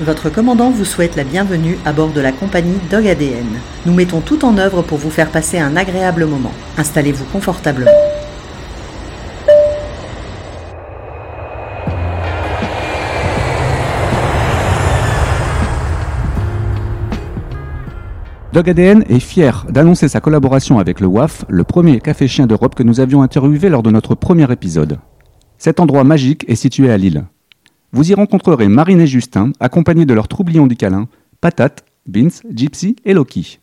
Votre commandant vous souhaite la bienvenue à bord de la compagnie Dog ADN. Nous mettons tout en œuvre pour vous faire passer un agréable moment. Installez-vous confortablement. Dog ADN est fier d'annoncer sa collaboration avec le WAF, le premier café chien d'Europe que nous avions interviewé lors de notre premier épisode. Cet endroit magique est situé à Lille. Vous y rencontrerez Marine et Justin, accompagnés de leur troublion du câlin, Patate, Beans, Gypsy et Loki.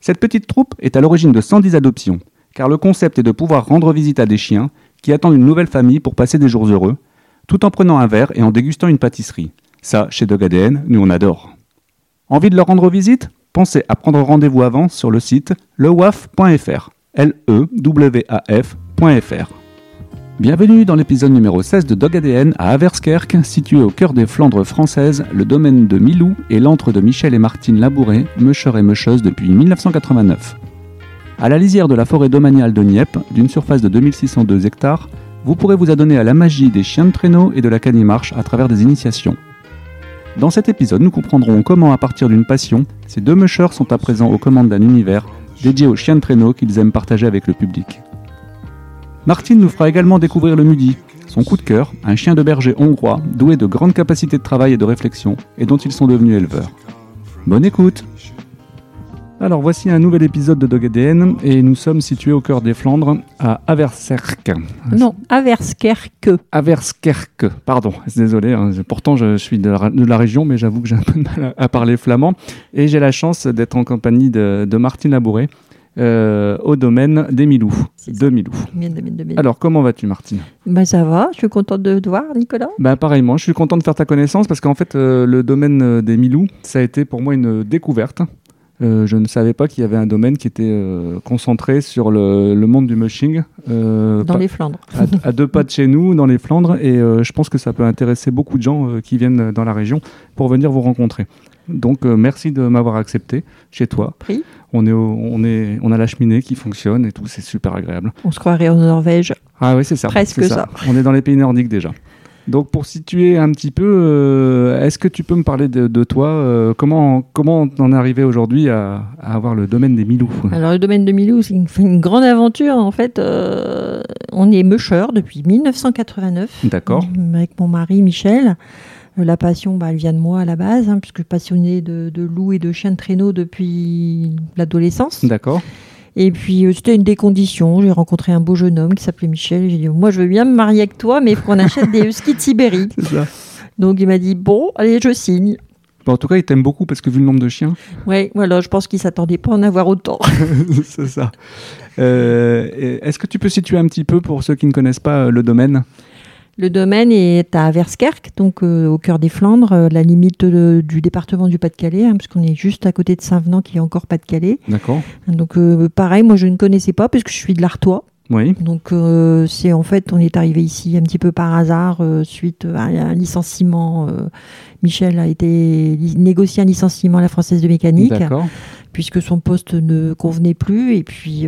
Cette petite troupe est à l'origine de 110 adoptions, car le concept est de pouvoir rendre visite à des chiens qui attendent une nouvelle famille pour passer des jours heureux, tout en prenant un verre et en dégustant une pâtisserie. Ça, chez Dog ADN, nous on adore. Envie de leur rendre visite? Pensez à prendre rendez-vous avant sur le site lewaf.fr. l e w a f.fr. Bienvenue dans l'épisode numéro 16 de Dog ADN à Averskerk, situé au cœur des Flandres françaises, le domaine de Milou et l'antre de Michel et Martine Labouré, mûcheurs et mûcheuses depuis 1989. À la lisière de la forêt domaniale de Nieppe, d'une surface de 2602 hectares, vous pourrez vous adonner à la magie des chiens de traîneau et de la canimarche à travers des initiations. Dans cet épisode, nous comprendrons comment, à partir d'une passion, ces deux mushers sont à présent aux commandes d'un univers dédié aux chiens de traîneau qu'ils aiment partager avec le public. Martine nous fera également découvrir le Mudi, son coup de cœur, un chien de berger hongrois doué de grandes capacités de travail et de réflexion, et dont ils sont devenus éleveurs. Bonne écoute alors voici un nouvel épisode de Dog ADN et nous sommes situés au cœur des Flandres à Averserk. Non, Averskerke. Averskerk, pardon, désolé. hein, pourtant je suis de la, de la région, mais j'avoue que j'ai un peu de mal à, à parler flamand. Et j'ai la chance d'être en compagnie de, de Martine Labouré euh, au domaine des Milous. C'est De Milou. Alors comment vas-tu Martine? Bah, ça va, je suis contente de te voir, Nicolas. bah, Pareillement, je suis content de faire ta connaissance parce qu'en fait euh, le domaine euh, des Milous, ça a été pour moi une découverte. Euh, je ne savais pas qu'il y avait un domaine qui était concentré sur le, le monde du mushing. Dans pas- les Flandres. à, à deux pas de chez nous, dans les Flandres, et je pense que ça peut intéresser beaucoup de gens qui viennent dans la région pour venir vous rencontrer. Donc euh, merci de m'avoir accepté chez toi. Pris. On, est au- on, est, on a la cheminée qui fonctionne et tout, c'est super agréable. On se croirait en Norvège. Ah oui, c'est ça. Presque ça. On est dans les pays nordiques déjà. Donc pour situer un petit peu, euh, est-ce que tu peux me parler de, de toi euh, Comment comment es arrivé aujourd'hui à, à avoir le domaine des Milous? Alors, le domaine de Milou, c'est une, une grande aventure. En fait, euh, on est mûcheur depuis 1989. D'accord. Avec mon mari Michel. La passion, bah, elle vient de moi à la base, hein, puisque je suis passionnée de, de loups et de chiens de traîneau depuis l'adolescence. D'accord. Et puis, euh, c'était une des conditions. J'ai rencontré un beau jeune homme qui s'appelait Michel. J'ai dit, moi, je veux bien me marier avec toi, mais il faut qu'on achète des huskies de Sibérie. C'est ça. Donc, il m'a dit, bon, allez, je signe. Bon, en tout cas, il t'aime beaucoup parce que vu le nombre de chiens, Ouais, voilà, je pense qu'il s'attendait pas à en avoir autant. c'est ça. Euh, Est-ce que tu peux situer un petit peu pour ceux qui ne connaissent pas euh, le domaine? Le domaine est à Verskerk, donc euh, au cœur des Flandres, euh, la limite euh, du département du Pas-de-Calais, hein, puisqu'on est juste à côté de Saint-Venant, qui est encore Pas-de-Calais. D'accord. Donc, euh, pareil, moi, je ne connaissais pas, puisque je suis de l'Artois. Oui. Donc, c'est en fait, on est arrivé ici un petit peu par hasard, suite à un licenciement. Michel a été négocié un licenciement à la Française de Mécanique, D'accord. puisque son poste ne convenait plus. Et puis,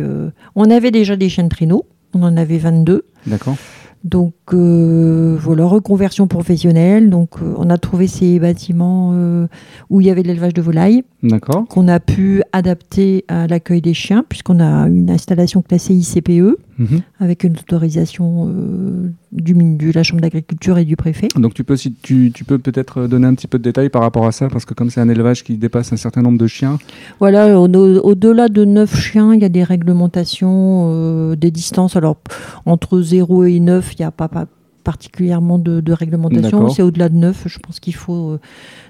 on avait déjà des chiens de traîneau, on en avait 22. D'accord. Donc euh, voilà, reconversion professionnelle. Donc euh, on a trouvé ces bâtiments euh, où il y avait de l'élevage de volailles D'accord. qu'on a pu adapter à l'accueil des chiens puisqu'on a une installation classée ICPE Mhm. avec une autorisation euh, du, de la Chambre d'agriculture et du préfet. Donc tu peux, si tu, tu peux peut-être donner un petit peu de détails par rapport à ça parce que comme c'est un élevage qui dépasse un certain nombre de chiens. Voilà, au- au- au-delà de 9 chiens, il y a des réglementations, euh, des distances. Alors, entre 0 et 9, il n'y a pas, pas particulièrement de, de réglementation. C'est au-delà de 9, je pense qu'il faut euh,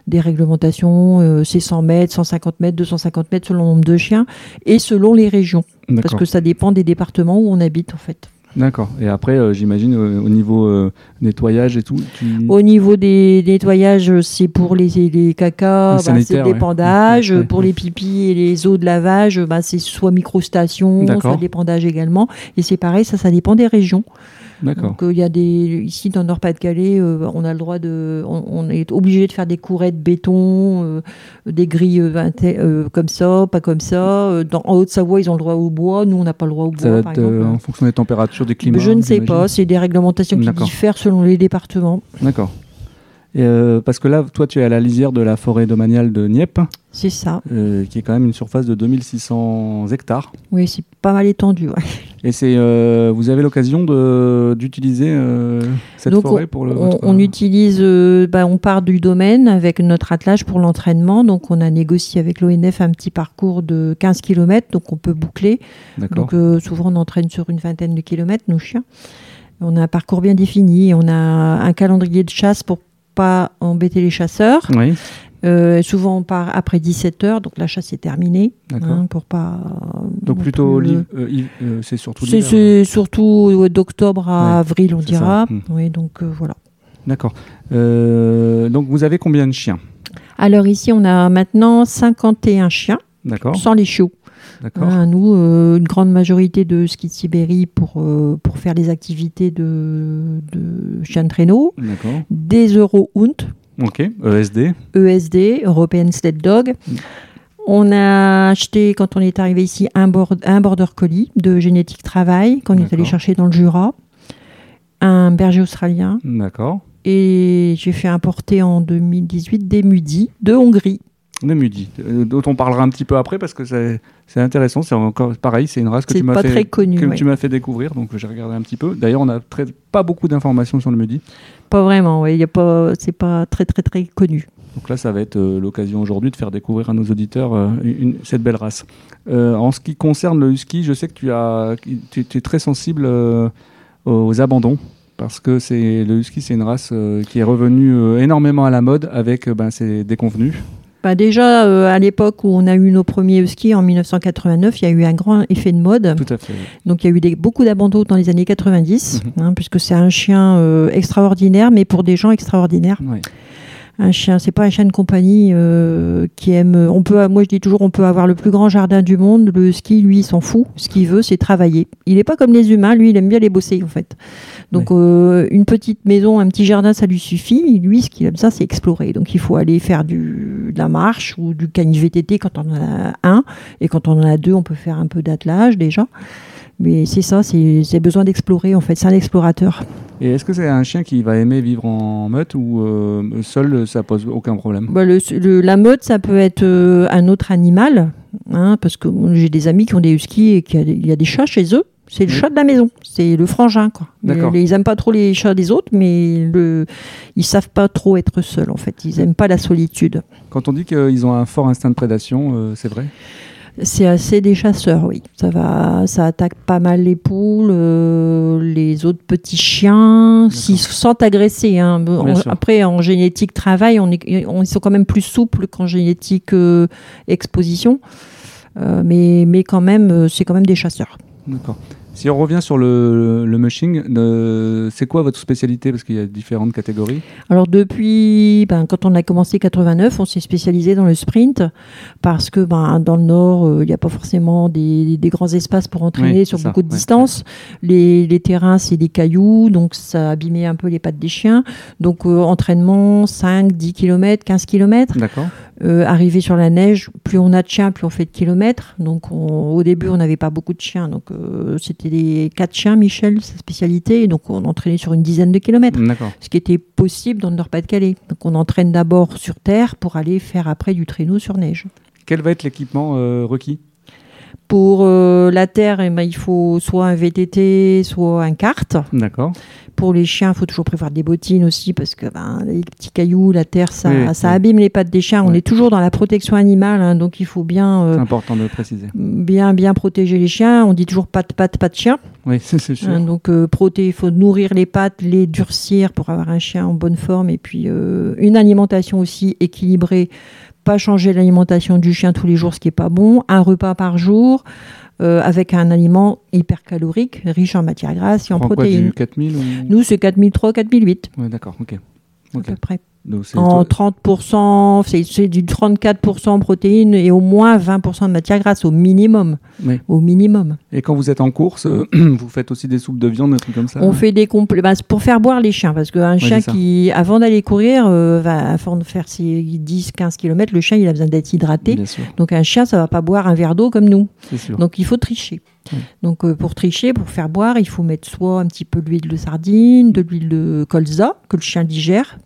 des réglementations. euh, c'est 100 mètres, 150 mètres, 250 mètres selon le nombre de chiens et selon les régions. Parce que ça dépend des départements où on habite, en fait. D'accord. Et après, euh, j'imagine euh, au niveau euh, nettoyage et tout. Tu... Au niveau des nettoyages, c'est pour les, les cacas, Les bah, c'est le ouais. pour les pipis et les eaux de lavage, bah, c'est soit microstation, soit dépandage également. Et c'est pareil, ça, ça dépend des régions. D'accord. Donc, euh, il y a des, ici, dans le Nord-Pas-de-Calais, euh, on a le droit de, on, on est obligé de faire des courets de béton, euh, des grilles comme ça, pas comme ça. Dans, en Haute-Savoie, ils ont le droit au bois. Nous, on n'a pas le droit au bois, Ça par exemple. en fonction des températures, des climats. je ne sais pas. C'est des réglementations qui diffèrent selon les départements. D'accord. Et, euh, parce que là, toi, tu es à la lisière de la forêt domaniale de Nieppe, C'est ça. euh, qui est quand même une surface de 2600 hectares. Oui, c'est pas mal étendu. ouais. Et c'est, euh, vous avez l'occasion d'utiliser cette Donc, forêt pour le. On, votre- on utilise, bah, on part du domaine avec notre attelage pour l'entraînement. Donc, on a négocié avec l'ONF un petit parcours de 15 km, donc on peut boucler. Donc, souvent, on entraîne sur une vingtaine de kilomètres, nos chiens. On a un parcours bien défini. On a un calendrier de chasse pour pas embêter les chasseurs. Oui, Euh, souvent, on part après 17 heures, donc la chasse est terminée. hein, pour pas. Donc non plutôt, euh, euh, c'est surtout. C'est c'est surtout d'octobre à Ouais, avril, on dira. ça. Mm. Oui, donc euh, voilà. D'accord. Euh, donc vous avez combien de chiens? Alors ici, on a maintenant 51 chiens, sans les chiots. Hein, nous, euh, une grande majorité de ski de Sibérie pour, euh, pour faire les activités de, de chiens de traîneau, des Eurohunt, Ok. ESD. ESD, European Sled Dog. Mm. On a acheté, quand on est arrivé ici, un, bord- un border collie de génétique travail, qu'on est allé chercher dans le Jura, un berger australien, D'accord. et j'ai fait importer en 2018 des mudis de Hongrie. De Mudi, euh, dont on parlera un petit peu après parce que c'est intéressant. C'est encore pareil, c'est une race que tu m'as pas fait, très connu. que ouais. tu m'as fait découvrir, donc j'ai regardé un petit peu. D'ailleurs, on n'a pas beaucoup d'informations sur le Mudi. Pas vraiment, a pas, c'est pas très très très connu. Donc là, ça va être euh, l'occasion aujourd'hui de faire découvrir à nos auditeurs euh, une- cette belle race. Euh, en ce qui concerne le husky, je sais que tu, as, tu, tu es très sensible aux abandons. Parce que c'est le husky, c'est une race qui est revenue énormément à la mode avec ben, ses déconvenus. Bah déjà, euh, à l'époque où on a eu nos premiers huskies en 1989, il y a eu un grand effet de mode. Tout à fait. Donc il y a eu des- beaucoup d'abandons dans les années 90, Mhm. hein, puisque c'est un chien euh, extraordinaire, mais pour des gens extraordinaires. Ouais. Un chien, c'est pas un chien de compagnie euh, qui aime. On peut, moi je dis toujours, on peut avoir le plus grand jardin du monde. Le ski, lui, il s'en fout. Ce qu'il veut, c'est travailler. Il n'est pas comme les humains. Lui, il aime bien les bosser en fait. Donc euh, une petite maison, un petit jardin, ça lui suffit. Lui, ce qu'il aime ça, c'est explorer. Donc il faut aller faire du, de la marche ou du canif VTT quand on en a un, et quand on en a deux, on peut faire un peu d'attelage déjà. Mais c'est ça, c'est c'est besoin d'explorer en fait. C'est un explorateur. Et est-ce que c'est un chien qui va aimer vivre en meute ou euh, seul, ça pose aucun problème? Bah, le- le- la meute, ça peut être euh, un autre animal, hein, parce que j'ai des amis qui ont des huskies et qu'il y a des- il y a des chats chez eux. C'est le Oui. chat de la maison, c'est le frangin. Quoi. Ils aiment pas trop les chats des autres, mais le, ils savent pas trop être seuls en fait. Ils aiment pas la solitude. Quand on dit qu'ils ont un fort instinct de prédation, euh, c'est vrai? C'est assez des chasseurs, oui. Ça va, ça attaque pas mal les poules, euh, les autres petits chiens, s'ils se sentent agressés. hein. En- après, en génétique travail, on est, on- ils sont quand même plus souples qu'en génétique euh, exposition. Euh, mais, mais quand même, c'est quand même des chasseurs. D'accord. Si on revient sur le, le mushing, euh, c'est quoi votre spécialité? Parce qu'il y a différentes catégories. Alors depuis, ben, quand on a commencé 89, on s'est spécialisé dans le sprint parce que ben, dans le nord, euh, il n'y a pas forcément des, des grands espaces pour entraîner Oui, sur ça, beaucoup de ouais, distances. Les, les terrains, c'est des cailloux, donc ça abîmait un peu les pattes des chiens. Donc euh, entraînement 5, 10 km, 15 km. D'accord. Arrivé sur la neige, plus on a de chiens, plus on fait de kilomètres. Donc on- au début, on n'avait pas beaucoup de chiens. Donc euh, c'était des quatre chiens, Michel, sa spécialité. Donc on entraînait sur une dizaine de kilomètres ce qui était possible dans le Nord-Pas-de-Calais. Donc on entraîne d'abord sur terre pour aller faire après du traîneau sur neige. Quel va être l'équipement euh, requis? Pour euh, la terre, eh ben, il faut soit un VTT, soit un kart. D'accord. Pour les chiens, il faut toujours prévoir des bottines aussi parce que ben, les petits cailloux, la terre, ça, Oui, ça oui. abîme les pattes des chiens. On est toujours dans la protection animale, hein, donc il faut bien, euh, C'est important de le préciser. bien, bien protéger les chiens. On dit toujours pattes, pas de chien. Oui, c'est sûr. Hein, donc euh, il faut nourrir les pattes, les durcir pour avoir un chien en bonne forme et puis euh, une alimentation aussi équilibrée, pas changer l'alimentation du chien tous les jours, ce qui est pas bon, un repas par jour euh, avec un aliment hypercalorique, riche en matières grasses et en quoi, protéines. du 4000 ou... Nous c'est 4003, 4008 Ouais, d'accord, ok. à peu près. Donc, En toi- 30%, c'est- c'est du 34% en protéines et au moins 20% de matières grasses au minimum. Oui. Au minimum. Et quand vous êtes en course, euh, vous faites aussi des soupes de viande, des trucs comme ça On fait des complets bah, pour faire boire les chiens parce qu'un chien c'est ça. qui, avant d'aller courir, euh, va, avant de faire ses 10-15 km, le chien il a besoin d'être hydraté. Donc un chien, ça va pas boire un verre d'eau comme nous. Donc il faut tricher. Donc euh, pour tricher, pour faire boire, il faut mettre soit un petit peu d'huile de sardine, de l'huile de colza que le chien digère,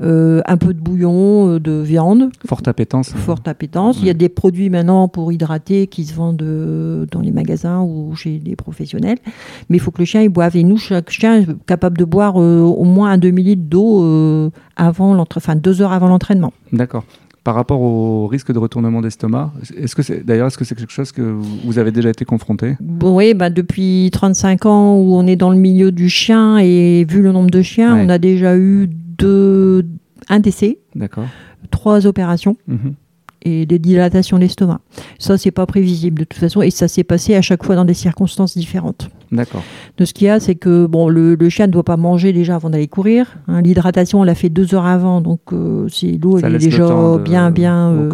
euh, un peu de bouillon euh, de viande, Forte appétence. forte appétence. Il y a des produits maintenant pour hydrater qui se vendent dans les magasins ou chez les professionnels. Mais il faut que le chien il boive. Et nous, chaque chien est capable de boire au moins un demi-litre d'eau avant l'entra- enfin deux heures avant l'entraînement. D'accord. Par rapport au risque de retournement d'estomac, est-ce que c'est d'ailleurs est-ce que c'est quelque chose que vous avez déjà été confronté? Bon, oui, bah, depuis 35 ans où on est dans le milieu du chien et vu le nombre de chiens, Ouais. on a déjà eu deux, un décès, trois opérations Mhm. Et des dilatations d'estomac. Ça, c'est pas prévisible de toute façon et ça s'est passé à chaque fois dans des circonstances différentes. D'accord. De ce qu'il y a, c'est que bon, le, le chien ne doit pas manger déjà avant d'aller courir. hein. L'hydratation, on l'a fait deux heures avant, donc euh, c'est l'eau, elle est déjà de- bien, bien, euh,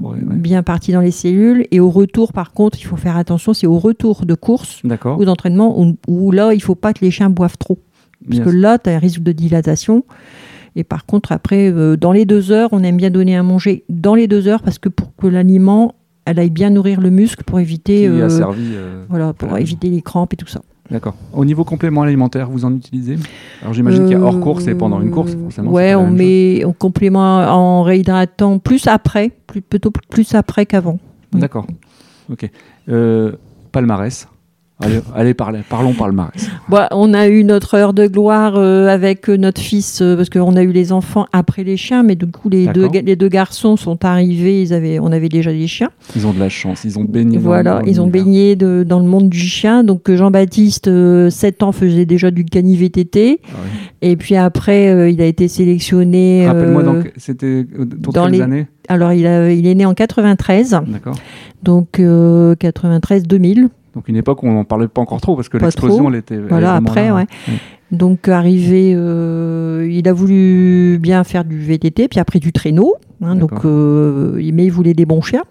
ouais. bien partie dans les cellules. Et au retour, par contre, il faut faire attention. C'est au retour de course ou d'entraînement où, où là, il faut pas que les chiens boivent trop, parce Bien que là, tu as un risque de dilatation. Et par contre, après, euh, dans les deux heures, on aime bien donner à manger dans les deux heures parce que pour que l'aliment, elle aille bien nourrir le muscle pour éviter, euh, servi. euh, voilà, pour voilà. éviter les crampes et tout ça. D'accord. Au niveau complément alimentaire, vous en utilisez? Alors j'imagine qu'il y a hors course et pendant une course, forcément. Ouais, on met en complément en réhydratant plus après, plus, plutôt plus après qu'avant. oui. D'accord. Ok. Palmarès. Allez, allez parlez- parlons palmarès. Bon, on a eu notre heure de gloire euh, avec euh, notre fils, euh, parce qu'on a eu les enfants après les chiens, mais du coup, les deux, les garçons sont arrivés, ils avaient, on avait déjà des chiens. Ils ont de la chance. Ils ont baigné. dans- Voilà, dans ils ont l'univers. baigné de- dans le monde du chien. Donc euh, Jean-Baptiste, euh, 7 ans, faisait déjà du cani VTT. Ah oui. Et puis après, euh, il a été sélectionné. Rappelle-moi, euh, donc, c'était autour de dans quelles les- années? Alors, il, a- il est né en 93, D'accord. donc 93-2000. Donc une époque où on n'en parlait pas encore trop parce que l'explosion, elle était. Voilà, après, là, ouais. Donc arrivé, euh, il a voulu bien faire du VTT, puis après du traîneau. hein, donc, euh, mais il voulait des bons chiens.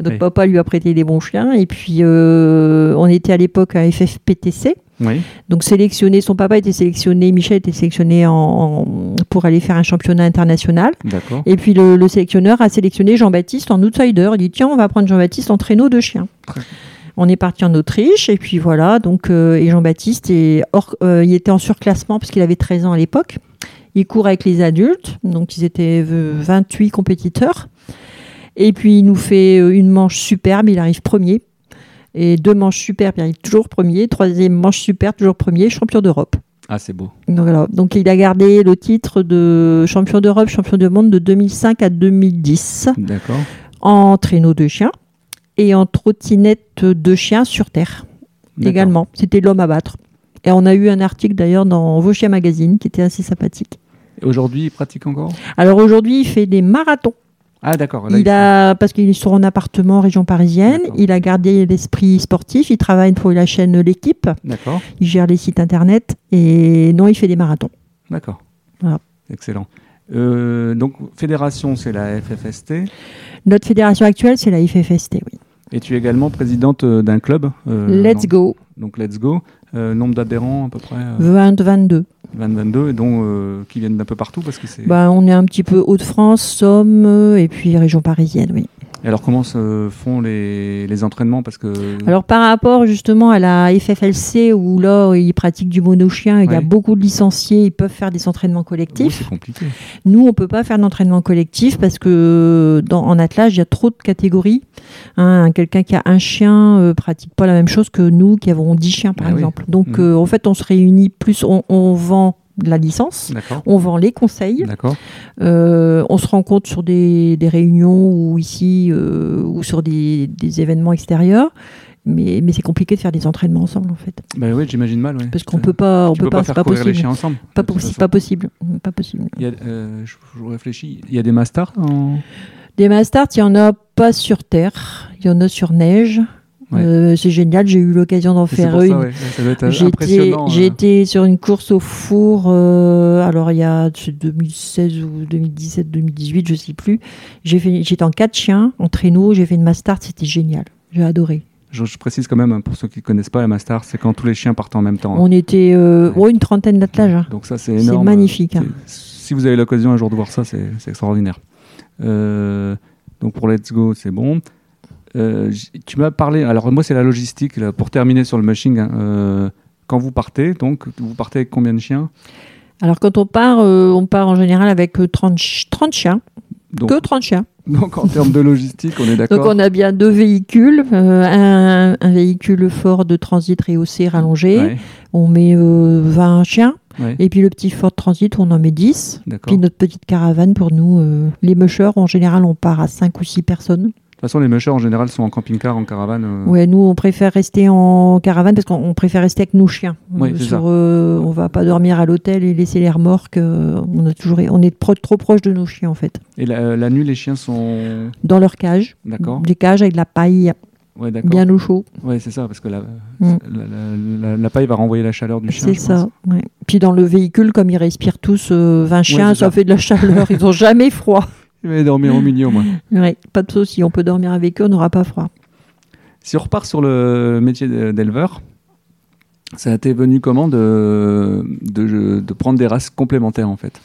Donc Oui. papa lui a prêté des bons chiens. Et puis euh, on était à l'époque à FFPTC. Oui. Donc sélectionné, son papa était sélectionné, Michel était sélectionné en, en- pour aller faire un championnat international. D'accord. Et puis le, le sélectionneur a sélectionné Jean-Baptiste en outsider. Il dit tiens, on va prendre Jean-Baptiste en traîneau de chien. On est parti en Autriche et puis voilà. Donc euh, et Jean-Baptiste est hors- euh, il était en surclassement parce qu'il avait 13 ans à l'époque. Il court avec les adultes, donc ils étaient euh, 28 compétiteurs. Et puis il nous fait euh, une manche superbe, il arrive premier. Et deux manches superbes, il arrive toujours premier. Troisième manche superbe, toujours premier, champion d'Europe. Ah, c'est beau. Donc, voilà. Donc il a gardé le titre de champion d'Europe, champion du monde de 2005 à 2010 D'accord. en traîneau de chien et en trottinette de chien sur terre également. C'était l'homme à battre. Et on a eu un article d'ailleurs dans Vos Chiens Magazine qui était assez sympathique. Et Aujourd'hui, il pratique encore? Alors aujourd'hui, il fait des marathons. Ah, d'accord. Il a, parce qu'il est sur un appartement en région parisienne, il a gardé l'esprit sportif, il travaille pour la chaîne L'équipe, D'accord. il gère les sites internet et non, il fait des marathons. D'accord. Voilà. Excellent. Euh, donc, fédération, c'est la FFST. Notre fédération actuelle, c'est la FFST, oui. Et tu es également présidente euh, d'un club. euh, Let's go, Donc, Let's Go. Euh, nombre d'adhérents, à peu près euh, 20-22. 20-22, et dont qui viennent d'un peu partout parce que c'est. Bah, on est un petit peu Hauts-de-France, Somme et puis région parisienne, oui. Et alors, comment se font les, les entraînements? Parce que. Alors par rapport justement à la FFLC où là ils pratiquent du monochien, il y a beaucoup de licenciés, ils peuvent faire des entraînements Oui, collectifs. c'est compliqué. Nous on peut pas faire d'entraînement collectif parce que dans, en attelage il y a trop de catégories. Hein, Quelqu'un qui a un chien euh, pratique pas la même chose que nous qui avons 10 chiens par Ah oui. exemple. Donc Mhm. euh, en fait on se réunit plus, on, on vend la licence. On vend les conseils. Euh, on se rencontre sur des, des réunions ou ici euh, ou sur des, des événements extérieurs, mais, mais c'est compliqué de faire des entraînements ensemble en fait, Bah oui, j'imagine mal. ouais. parce qu'on peut pas, on tu peut pas, pas faire pas courir les possible, chiens ensemble. pas, possi- possible, pas possible. Il y a, euh, je, je réfléchis. Il y a des masters en... Des masters, il y en a pas sur terre, il y en a sur neige. Ouais. Euh, c'est génial, j'ai eu l'occasion d'en faire une. ouais. Euh. été sur une course au four, euh, alors il y a c'est 2016 ou 2017, 2018, je sais plus. J'étais en quatre chiens, en traîneau, j'ai fait une master, c'était génial. J'ai adoré. Je, je précise quand même, hein, pour ceux qui ne connaissent pas, la Master, c'est quand tous les chiens partent en même temps. hein. On était euh, Ouais. oh, une trentaine d'attelages. hein. Donc ça, c'est C'est énorme. magnifique, hein. C'est- Si vous avez l'occasion un jour de voir ça, c'est c'est extraordinaire. Euh, donc pour Let's Go, c'est bon. Euh, tu m'as parlé. Alors moi, c'est la logistique. là, pour terminer sur le mushing, hein, euh, quand vous partez, donc vous partez avec combien de chiens? Alors quand on part, euh, on part en général avec euh, 30, ch- 30 chiens, donc, que 30 chiens. donc en termes de logistique, on est Donc d'accord? on a bien deux véhicules, euh, un, un véhicule fort de transit rehaussé rallongé, Ouais, on met euh, 20 chiens, ouais, et puis le petit Ford Transit, on en met 10. d'accord. Puis notre petite caravane pour nous, euh, les mushers, en général, on part à 5 ou 6 personnes. De toute façon, les mushers en général sont en camping-car, en caravane. euh, Ouais, nous, on préfère rester en caravane parce qu'on on préfère rester avec nos chiens. Oui, Euh, c'est sur, ça. euh, on va pas dormir à l'hôtel et laisser les remorques. euh, on, a toujours, on est pro- trop proche de nos chiens, en fait. Et la, la nuit, les chiens sont. Dans leur cage. D'accord. Des cages avec de la paille Ouais, bien au chaud. Ouais, c'est ça, parce que la, Mm. la, la- la- la paille va renvoyer la chaleur du chien. C'est ça. ouais. Puis dans le véhicule, comme ils respirent tous euh, 20 chiens, ça, ça. fait de la chaleur. Ils ont jamais froid. Il va dormir au milieu, moi. Ouais, pas de souci, on peut dormir avec eux, on n'aura pas froid. Si on repart sur le métier d'éleveur, ça a été venu comment de, de, de prendre des races complémentaires en fait?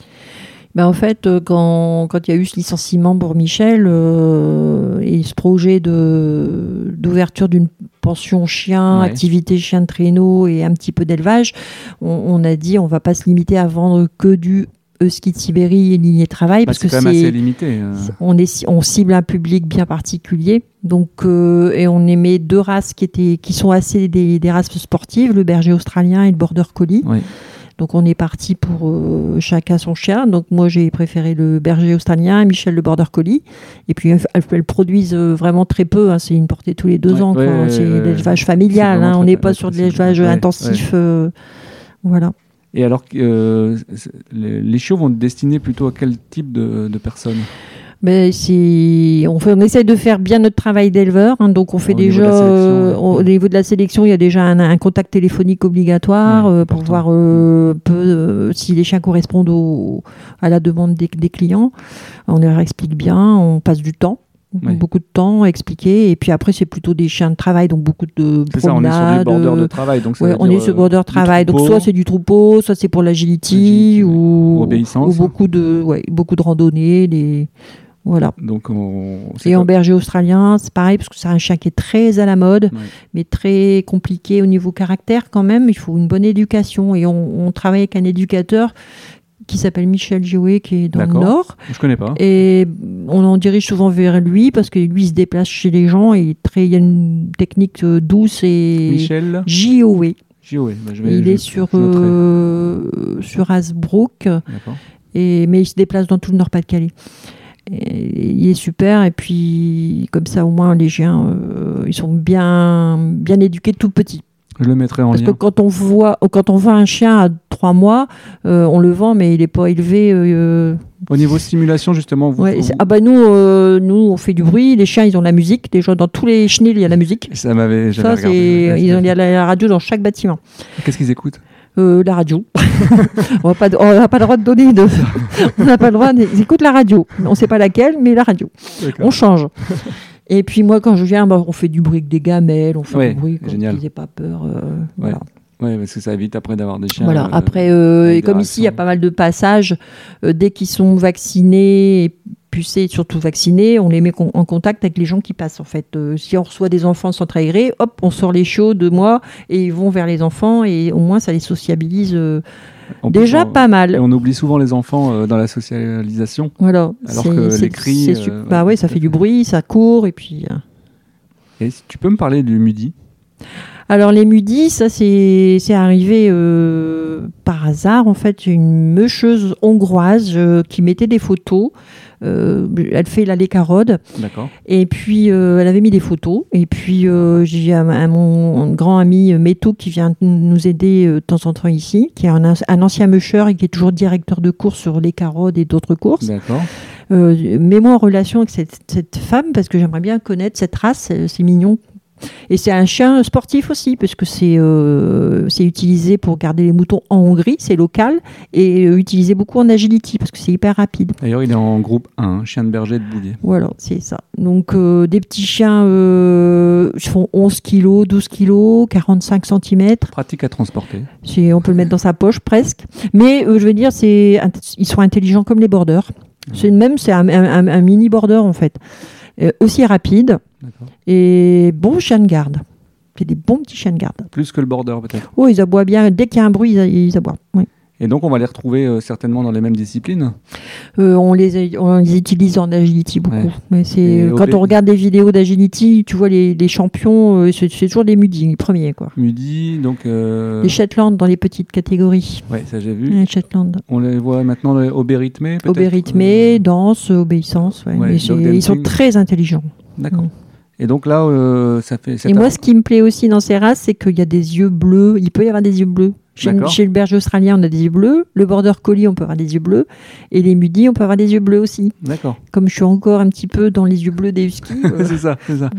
Ben, en fait, euh, quand, quand il y a eu ce licenciement pour Michel euh, et ce projet de, d'ouverture d'une pension chien, Ouais. activité chien de traîneau et un petit peu d'élevage, on, on a dit on va pas se limiter à vendre que du Sibérie et lignée de travail Parce parce que c'est assez limité. euh. on, est, on cible un public bien particulier. Donc, euh, et on aimait deux races qui, étaient, qui sont assez des, des races sportives, le berger australien et le border collie. Donc on est parti pour euh, chacun son chien. Donc moi j'ai préféré le berger australien, Michel le border collie. Et puis elles, elles produisent euh, vraiment très peu. hein. C'est une portée tous les deux Ouais, ans. ouais, c'est ouais, l'élevage familial. hein. On n'est pas sur de l'élevage intensif. euh, voilà. Et alors, euh, les, chiots vont être destinés plutôt à quel type de, de personnes? Mais c'est, on, fait, on essaye de faire bien notre travail d'éleveur. hein. donc on fait Au niveau déjà, sélection, euh, au niveau de la sélection, il y a déjà un, un contact téléphonique obligatoire Ouais, euh, pour voir euh, peu, si les chiens correspondent au- à la demande des, des clients. On leur explique bien, on passe du temps. Beaucoup de temps à expliquer et puis après c'est plutôt des chiens de travail donc beaucoup de C'est ça, on est sur promenades, border de euh, travail. Donc ça Ouais, on est sur euh, border travail. Donc soit c'est du troupeau, soit c'est pour l'agility Agility, ou, Obéissance. ou beaucoup de ouais, beaucoup de randonnées, des voilà. Donc on. c'est Et en berger australien, c'est pareil parce que c'est un chien qui est très à la mode, Ouais. mais très compliqué au niveau caractère quand même. Il faut une bonne éducation et on, on travaille avec un éducateur qui s'appelle Michel Giouet qui est dans le. Nord. Je connais pas. Et on en dirige souvent vers lui parce que lui se déplace chez les gens et il est très, il y a une technique euh, douce et Michel. Gio, oui. Bah, Il je- est sur, euh, sur Hasbrook, et, mais il se déplace dans tout le Nord-Pas-de-Calais. Il est super, et puis comme ça au moins les chiens, euh, ils sont bien, bien éduqués tout petits. Je le mettrai en Parce lien. que quand on voit, quand on voit un chien à trois mois, euh, on le vend, mais il n'est pas élevé. euh, Au niveau stimulation, justement, vous, ouais, vous- c'est- ah bah nous, euh, nous on fait du bruit. Les chiens, ils ont de la musique. Déjà dans tous les chenils, il y a la musique. ça m'avait. j'avais Ça, regardé, ouais, ils ont- il y a la radio dans chaque bâtiment. Qu'est-ce qu'ils écoutent? Euh, la radio. on n'a pas, de- on n'a pas le droit de donner de. on n'a pas le droit. de- Ils écoutent la radio. On ne sait pas laquelle, mais la radio. On change. Et puis moi, quand je viens, bah, on fait du bruit avec des gamelles, on fait Ouais, du bruit génial. qu'ils n'aient pas peur. euh, voilà. Ouais, parce que ça évite après d'avoir des chiens. Voilà. euh, Après, euh, et comme ici, il y a pas mal de passages, euh, dès qu'ils sont vaccinés, et pucés, et surtout vaccinés, on les met con- en contact avec les gens qui passent. En fait, si on reçoit des enfants sans aérés, hop, on sort les chiots de moi et ils vont vers les enfants et au moins ça les sociabilise plus, déjà on- pas Et mal. on oublie souvent les enfants euh, dans la socialisation. Voilà. Alors C'est- que les cris, euh, bah ouais, ça fait du bruit, ça court et puis. euh, Et si tu peux me parler du midi Alors les mudis, ça c'est arrivé euh, par hasard. En fait, une meucheuse hongroise euh, qui mettait des photos. Euh, elle fait la lécarode D'accord. et puis euh, elle avait mis des photos. Et puis euh, j'ai un, un- mon grand ami Méto qui vient nous aider de temps en temps ici, qui est un, un ancien meucheur et qui est toujours directeur de course sur les carodes et d'autres courses. D'accord. Euh, Mets-moi en relation avec cette, cette femme parce que j'aimerais bien connaître cette race. C'est mignon. Et c'est un chien sportif aussi, parce que c'est euh, utilisé pour garder les moutons en Hongrie, c'est local, et euh, utilisé beaucoup en agility, parce que c'est hyper rapide. D'ailleurs, il est en groupe 1, chien de berger de Boulier. Voilà, c'est ça. Donc euh, des petits chiens euh, ils font 11 kilos, 12 kilos, 45 cm. Pratique à transporter. On peut le mettre dans sa poche presque. Mais je veux dire, ils sont intelligents comme les borders. C'est même c'est un, un- un- mini border en fait. Aussi rapide. Et bons chiens de garde. C'est des bons petits chiens de garde. Plus que le border peut-être. Oh, ils aboient bien. Dès qu'il y a un bruit, ils, ils aboient. Oui. Et donc on va les retrouver euh, certainement dans les mêmes disciplines. Euh, on, les, on les utilise en agility beaucoup. Ouais. Mais c'est Et quand on regarde des vidéos d'agility, tu vois les, les champions, euh, c'est toujours des mudis, les premiers quoi. Midi, donc. Les Shetland dans les petites catégories. Ouais, ça j'ai vu. Les Shetland. On les voit maintenant rythmé peut-être Obé-rythmé, danse, obéissance. ouais. ouais, Mais c'est- dog ils sont très intelligents. D'accord. Et donc là, euh, ça fait. Et moi, ce qui me plaît aussi dans ces races, c'est qu'il y a des yeux bleus. Il peut y avoir des yeux bleus. Chez, le berger australien, on a des yeux bleus. Le border collie, on peut avoir des yeux bleus. Et les mudis, on peut avoir des yeux bleus aussi. D'accord. Comme je suis encore un petit peu dans les yeux bleus des huskies. euh, c'est ça, c'est ça.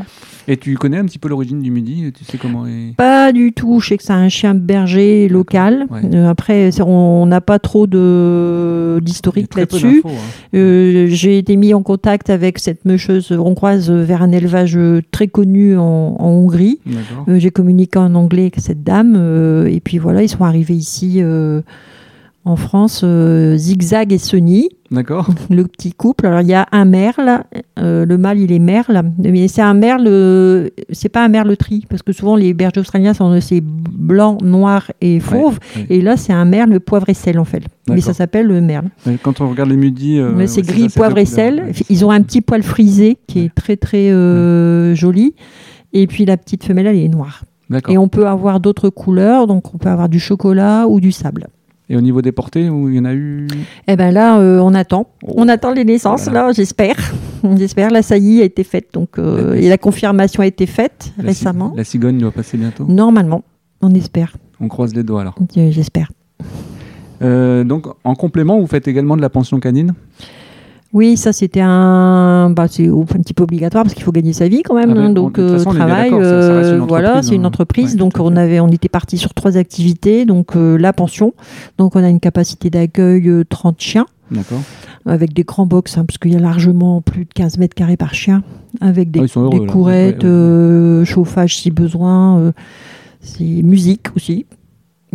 Et tu connais un petit peu l'origine du midi? Tu sais comment est... Pas du tout. Je sais que c'est un chien berger local. Ouais. Euh, après, on n'a pas trop de d'historique là-dessus. hein. Euh, J'ai été mis en contact avec cette meucheuse hongroise vers un élevage très connu en, en Hongrie. D'accord. Euh, J'ai communiqué en anglais avec cette dame. et puis voilà, ils sont arrivés ici euh, en France, euh, Zigzag et Sony, D'accord. le petit couple. Alors il y a un merle, euh, le mâle il est merle, mais c'est un merle, c'est pas un merle tri, parce que souvent les bergers australiens sont c'est blanc, noir et fauve. ouais. Et là c'est un merle poivre et sel en fait. Mais ça s'appelle le merle. Mais Quand on regarde les euh, Mais c'est gris, ça, poivre et sel. Ils ont un petit poil frisé qui est très très euh, joli. Et puis la petite femelle, elle est noire. Et on peut avoir d'autres couleurs, donc on peut avoir du chocolat ou du sable. Et au niveau des portées, où il y en a eu. Eh ben là, euh, on attend. Oh. On attend les naissances, Voilà. là, j'espère. J'espère. La saillie a été faite, donc euh, La- et la confirmation a été faite La ci- récemment. La cigogne doit passer bientôt. Normalement, on espère. On croise les doigts alors. J'espère. Euh, donc en complément, vous faites également de la pension canine? Oui, ça c'était un, bah, c'est un petit peu obligatoire parce qu'il faut gagner sa vie quand même. Ah ben, hein, on- donc euh, façon, travail, ça- euh, voilà, c'est une hein. entreprise. Ouais, donc on avait, on était parti sur trois activités. Donc euh, la pension, donc on a une capacité d'accueil euh, 30 chiens D'accord. avec des grands box, hein, parce qu'il y a largement plus de 15 mètres carrés par chien, avec des, Ah, heureux, des courettes, Ouais, ouais, ouais. euh, chauffage si besoin, euh, c'est musique aussi.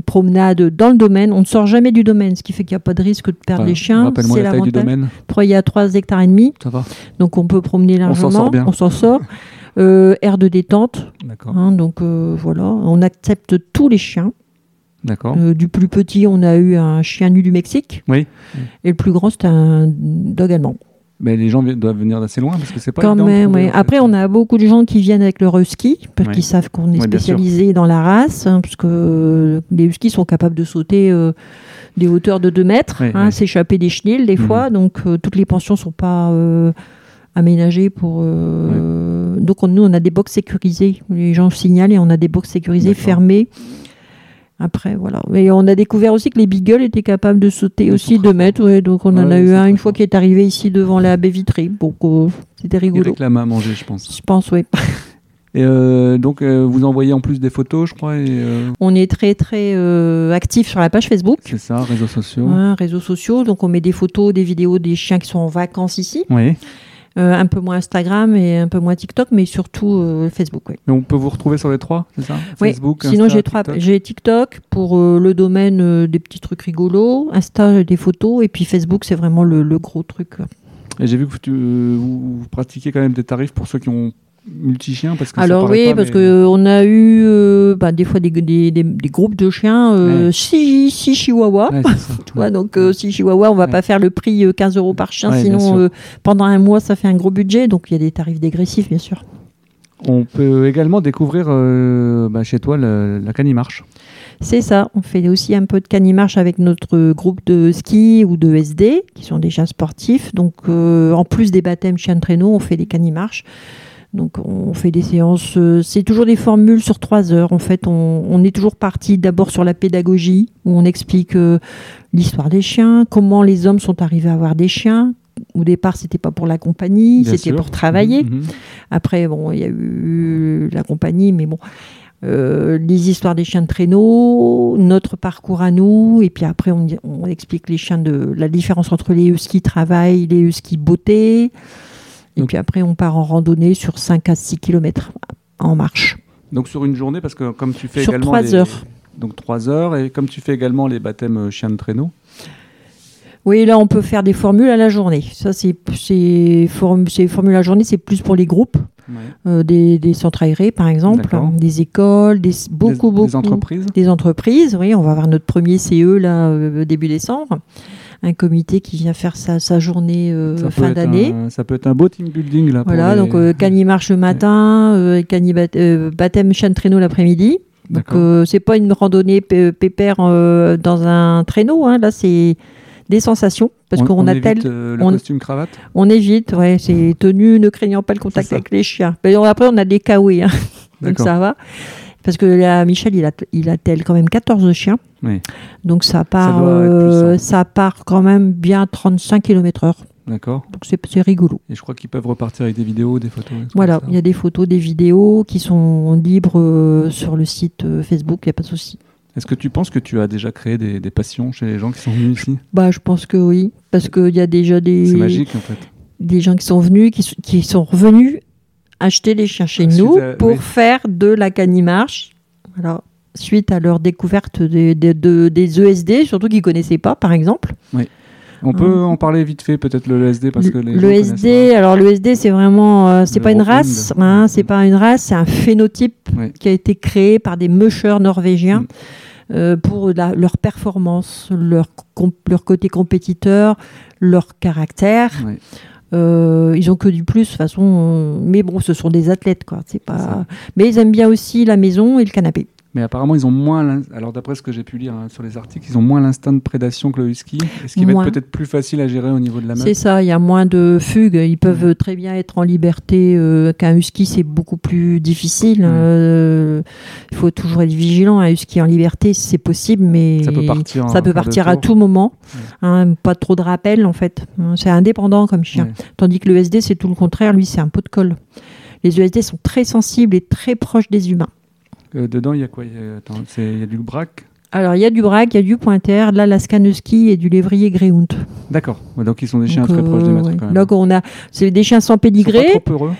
Promenade dans le domaine, on ne sort jamais du domaine, ce qui fait qu'il n'y a pas de risque de perdre Enfin, les chiens. C'est la taille du domaine. Il y a 3 hectares et demi, Ça va. donc on peut promener s'en largement. sort bien. On s'en sort. Euh, aire de détente, D'accord. hein, donc euh, voilà, on accepte tous les chiens. D'accord. Euh, du plus petit, on a eu un chien nu du Mexique, Oui. et le plus grand, c'est un dog allemand. Mais les gens doivent venir d'assez loin parce que c'est pas Quand même. Après, on a beaucoup de gens qui viennent avec leur husky, parce Ouais. qu'ils savent qu'on est Ouais, spécialisé dans la race, hein, parce que euh, les huskies sont capables de sauter euh, des hauteurs de 2 mètres, Ouais, hein, ouais. s'échapper des chenilles des Mhm. fois, donc euh, toutes les pensions sont pas euh, aménagées pour... euh, Donc on- nous, on a des box sécurisées, les gens signalent et on a des box sécurisées fermées. Après, voilà. Et on a découvert aussi que les beagles étaient capables de sauter Ils aussi sont 2 très mètres, ouais, donc on en a eu un une fois qui est arrivé ici devant la baie vitrée, donc euh, c'était Il rigolo. réclame à manger, je pense. Je pense, oui. Et euh, donc, euh, vous envoyez en plus des photos, je crois, et euh, On est très très actif sur la page Facebook, c'est ça, réseaux sociaux. réseaux sociaux. Donc on met des photos, des vidéos des chiens qui sont en vacances ici. Oui. Euh, un peu moins Instagram et un peu moins TikTok, mais surtout euh, Facebook. Oui. Mais on peut vous retrouver sur les trois, c'est ça? Oui, Facebook, Sinon j'ai trois, TikTok j'ai TikTok pour euh, le domaine des petits trucs rigolos, Insta des photos et puis Facebook c'est vraiment le, le gros truc. Et j'ai vu que tu- vous, vous pratiquez quand même des tarifs pour ceux qui ont multi-chiens. Parce que Alors oui, pas, parce mais- que on a eu euh, bah, des fois des, des, des- des groupes de chiens, euh, Ouais. six, six chihuahuas. Ouais, c'est ça. Tu vois, donc euh, si Chihuahua, on va Ouais. pas faire le prix euh, 15 euros par chien, sinon euh, pendant un mois ça fait un gros budget, donc il y a des tarifs dégressifs bien sûr. On peut également découvrir euh, bah, chez toi le- la canimarche. C'est ça, on fait aussi un peu de canimarche avec notre groupe de ski ou de SD, qui sont des chiens sportifs. Donc euh, en plus des baptêmes chiens de traîneau, on fait des canimarches. Donc on fait des séances, euh, c'est toujours des formules sur trois heures. En fait, on, on est toujours parti d'abord sur la pédagogie, où on explique euh, l'histoire des chiens, comment les hommes sont arrivés à avoir des chiens. Au départ, c'était pas pour la compagnie, c'était pour travailler. Mhm, mhm. Après, bon, il y a eu la compagnie, mais bon, euh, les histoires des chiens de traîneau, notre parcours à nous, et puis après, on, on explique les chiens de la différence entre les huskies travail, les huskies beauté, et puis après, on part en randonnée sur 5 à 6 km en marche. Donc sur une journée, parce que comme tu fais Sur également trois les- heures. Donc trois heures, et comme tu fais également les baptêmes euh, chiens de traîneau. Oui, là, on peut faire des formules à la journée. Ça, c'est c'est form- c'est formules à la journée, c'est plus pour les groupes. Ouais. euh, des, des centres aérés par exemple, des écoles, des, beaucoup, des, beaucoup. des entreprises des entreprises, oui, on va avoir notre premier CE là euh, début décembre, un comité qui vient faire sa, sa journée euh, fin d'année. Ça peut être un beau team building là. Voilà, donc euh, Cani marche le matin, euh, Cani bat- euh, baptême chien traîneau l'après-midi. Donc euh, c'est pas une randonnée pé- pépère euh, dans un traîneau, hein, là c'est des sensations parce on, qu'on on a évite, tel, euh, le on- costume cravate. on évite, ouais, c'est tenu, ne craignant pas le contact avec les chiens. Mais on- après on a des kawaii, hein, donc ça va. Parce que là, Michel, il a, il a tel quand même 14 chiens. Oui. Donc ça part, euh, ça part quand même bien 35 km heure. D'accord. Donc c'est c'est rigolo. Et je crois qu'ils peuvent repartir avec des vidéos, des photos. Voilà, il y a des photos, des vidéos qui sont libres euh, sur le site euh, Facebook, il n'y a pas de souci. Est-ce que tu penses que tu as déjà créé des, des passions chez les gens qui sont venus ici? Bah, je pense que oui, parce qu'il y a déjà C'est des, magique en fait. des gens qui sont venus, qui sont revenus acheter les chiens chez nous à- pour oui. faire de la canimarche. Voilà. Suite à leur découverte des, des, de- des ESD, surtout qu'ils ne connaissaient pas, par exemple. On peut Hum. en parler vite fait, peut-être le LSD, parce que les le SD, alors le SD, c'est vraiment, euh, c'est pas une race, hein, c'est pas une race, c'est un phénotype qui a été créé par des mushers norvégiens Mm. euh, pour la- leur performance, leur, com- leur côté compétiteur, leur caractère. pas. Euh, ils ont que du plus, de toute façon. mais bon, ce sont des athlètes, quoi. C'est pas. Mais ils aiment bien aussi la maison et le canapé. Mais apparemment, ils ont moins. Alors, d'après ce que j'ai pu lire hein, sur les articles, ils ont moins l'instinct de prédation que le husky. Ce qui va Moins. être peut-être plus facile à gérer au niveau de la meute. C'est ça, il y a moins de fugues. Ils peuvent très bien être en liberté. euh, Qu'un husky, c'est beaucoup plus difficile. Euh, Il faut toujours être vigilant. Un husky en liberté, c'est possible, mais Ça peut partir. ça peut partir à tout moment. Ouais. Hein, pas trop de rappel, en fait. Hein, C'est indépendant comme chien. Ouais. Tandis que le SD, c'est tout le contraire. Lui, c'est un pot de colle. Les ESD sont très sensibles et très proches des humains. Euh, dedans, il y a quoi? Il y a, du braque? Alors, il y a du braque, il y a du pointer, de l'Alaskan Husky et du lévrier Greyhound. D'accord. Ouais, donc, ils sont des chiens Donc, très proches des euh, maîtres ouais. quand même. Donc, on a, c'est des chiens sans Ils sont pas pédigré. trop heureux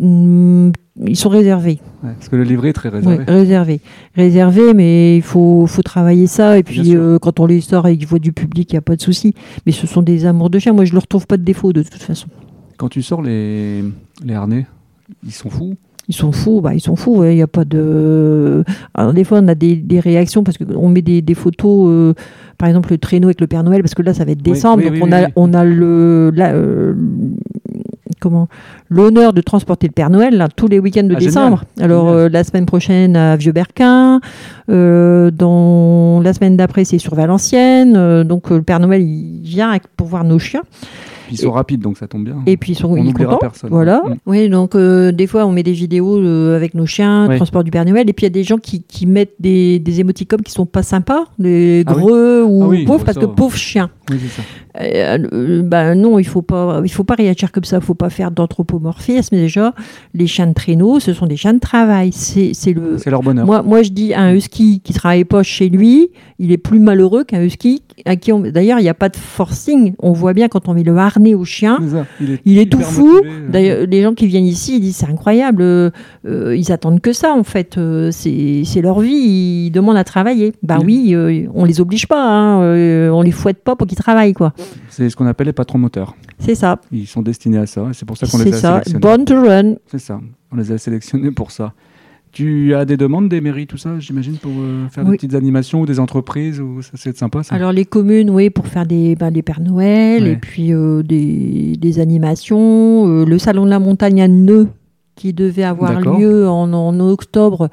Hmm, ils sont réservés. Ouais, Parce que le livret est très réservé. Ouais, réservés. Réservés, mais il faut, faut travailler ça. Et puis, euh, quand on les sort et qu'ils voient du public, il n'y a pas de souci. Mais ce sont des amours de chiens. Moi, je ne leur trouve pas de défaut, de toute façon. Quand tu sors les, les harnais, ils sont fous? Ils sont fous, bah, ils sont fous. Il n'y a pas de. Alors, des fois, on a des, des réactions parce qu'on met des, des photos, euh, par exemple, le traîneau avec le Père Noël, parce que là, ça va être décembre. oui, donc, oui, on, a, on a le. la, euh, comment l'honneur de transporter le Père Noël là, tous les week-ends de Ah, décembre. génial. Alors Génial. euh, la semaine prochaine à Vieux-Berquin, euh, dans la semaine d'après c'est sur Valenciennes. euh, donc le Père Noël il vient avec- pour voir nos chiens. Puis ils sont Et- rapides, donc ça tombe bien. Et puis ils sont On ils contents. personne. Voilà. Mm. Oui, donc euh, des fois on met des vidéos euh, avec nos chiens, Ouais. transport du Père Noël, et puis il y a des gens qui, qui mettent des, des émoticônes qui sont pas sympas, des Ah oui. greux ou Ah oui, pauvres, parce ça, que pauvres chiens. Oui, c'est ça. Euh, ben non, il faut pas, il faut pas réagir comme ça. Il faut pas faire d'anthropomorphisme. Déjà, les chiens de traîneau, ce sont des chiens de travail. C'est, le. C'est leur bonheur. Moi, moi, je dis un husky qui travaille pas chez lui, il est plus malheureux qu'un husky à qui on. D'ailleurs, il n'y a pas de forcing. On voit bien quand on met le harnais au chien. Ça. Il est, Il est tout fou. euh. D'ailleurs, les gens qui viennent ici, ils disent c'est incroyable. euh, euh, ils attendent que ça en fait. C'est, leur vie. Ils demandent à travailler. Bah Oui. oui, on les oblige pas. Hein, on les fouette pas pour qu'ils travaillent quoi. C'est ce qu'on appelle les patrons moteurs. C'est ça. Ils sont destinés à ça. C'est pour ça qu'on les a ça. sélectionnés. Born to run. C'est ça. On les a sélectionnés pour ça. Tu as des demandes des mairies, tout ça, j'imagine, pour euh, faire des petites animations ou des entreprises ou ça c'est sympa ça. Alors les communes, oui, pour faire des, ben, des Pères Noël Ouais. et puis euh, des, des animations. Euh, le salon de la montagne à Nœud qui devait avoir lieu en, en octobre,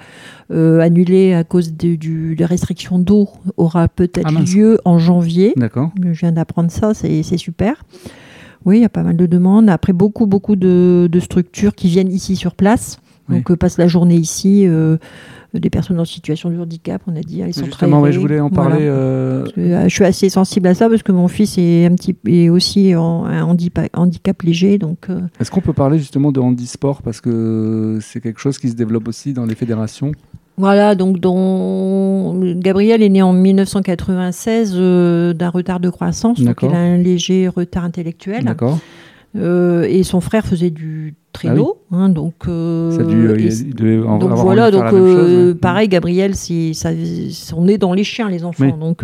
euh, annulé à cause de- du, des restrictions d'eau, aura peut-être Ah, lieu en janvier. D'accord. Je viens d'apprendre ça, c'est c'est super. Oui, il y a pas mal de demandes. Après, beaucoup, beaucoup de, de structures qui viennent ici sur place. Oui. Donc, euh, passent la journée ici. euh, des personnes en situation de handicap, on a dit, hein, ils sont Justement, ouais, je voulais en Voilà. parler. euh, que, euh, je suis assez sensible à ça parce que mon fils est un petit est aussi en un handicap, handicap léger, donc euh, Est-ce qu'on peut parler justement de handisport parce que c'est quelque chose qui se développe aussi dans les fédérations? Voilà. Donc, dont Gabriel est né en 1996 euh, d'un retard de croissance, donc il a un léger retard intellectuel. D'accord. Euh, et son frère faisait du traîneau, hein, donc. euh, dû, euh, et en- donc voilà, donc chose, pareil, Gabriel, ça, on est dans les chiens, les enfants. Oui. Donc,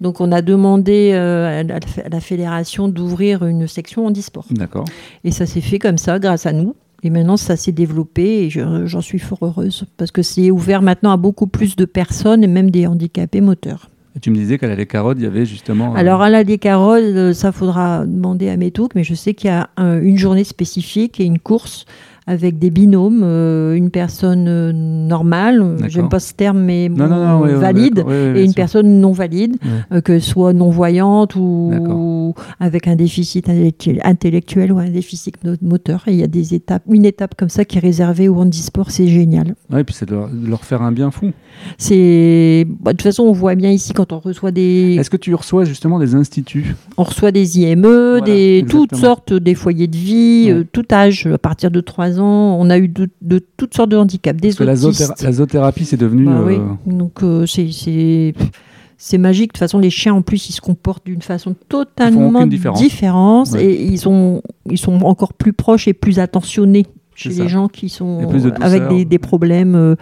donc on a demandé à, la, à la fédération d'ouvrir une section handisport. D'accord. Et ça s'est fait comme ça, grâce à nous. Et maintenant, ça s'est développé et je- j'en suis fort heureuse parce que c'est ouvert maintenant à beaucoup plus de personnes et même des handicapés moteurs. Tu me disais qu'à la Carottes, il y avait justement. euh, Alors à la Décarole, euh, ça faudra demander à Métouk, mais je sais qu'il y a un- une journée spécifique et une course avec des binômes, euh, une personne euh, normale, euh, j'aime pas ce terme, mais non, bon, non, non, valide, et une personne non valide, que ce soit non-voyante ou D'accord. avec un déficit intellectuel- ou un déficit mo- moteur. Et il y a des étapes, une étape comme ça qui est réservée au handisport, c'est génial. Et puis c'est de leur, faire un bien fou. C'est bah, de toute façon on voit bien ici quand on reçoit des Est-ce que tu reçois justement des instituts? On reçoit des IME, des exactement. toutes sortes des foyers de vie, Ouais. euh, tout âge à partir de 3 ans, on a eu de, de toutes sortes de handicaps, des Parce la, autistes. zoothé- la zoothérapie, c'est devenu. Bah oui. euh, Donc euh, c'est magique. De toute façon, les chiens en plus, ils se comportent d'une façon totalement différence. différente Ouais. et ils sont ils sont encore plus proches et plus attentionnés chez les gens qui sont de avec des, des problèmes euh,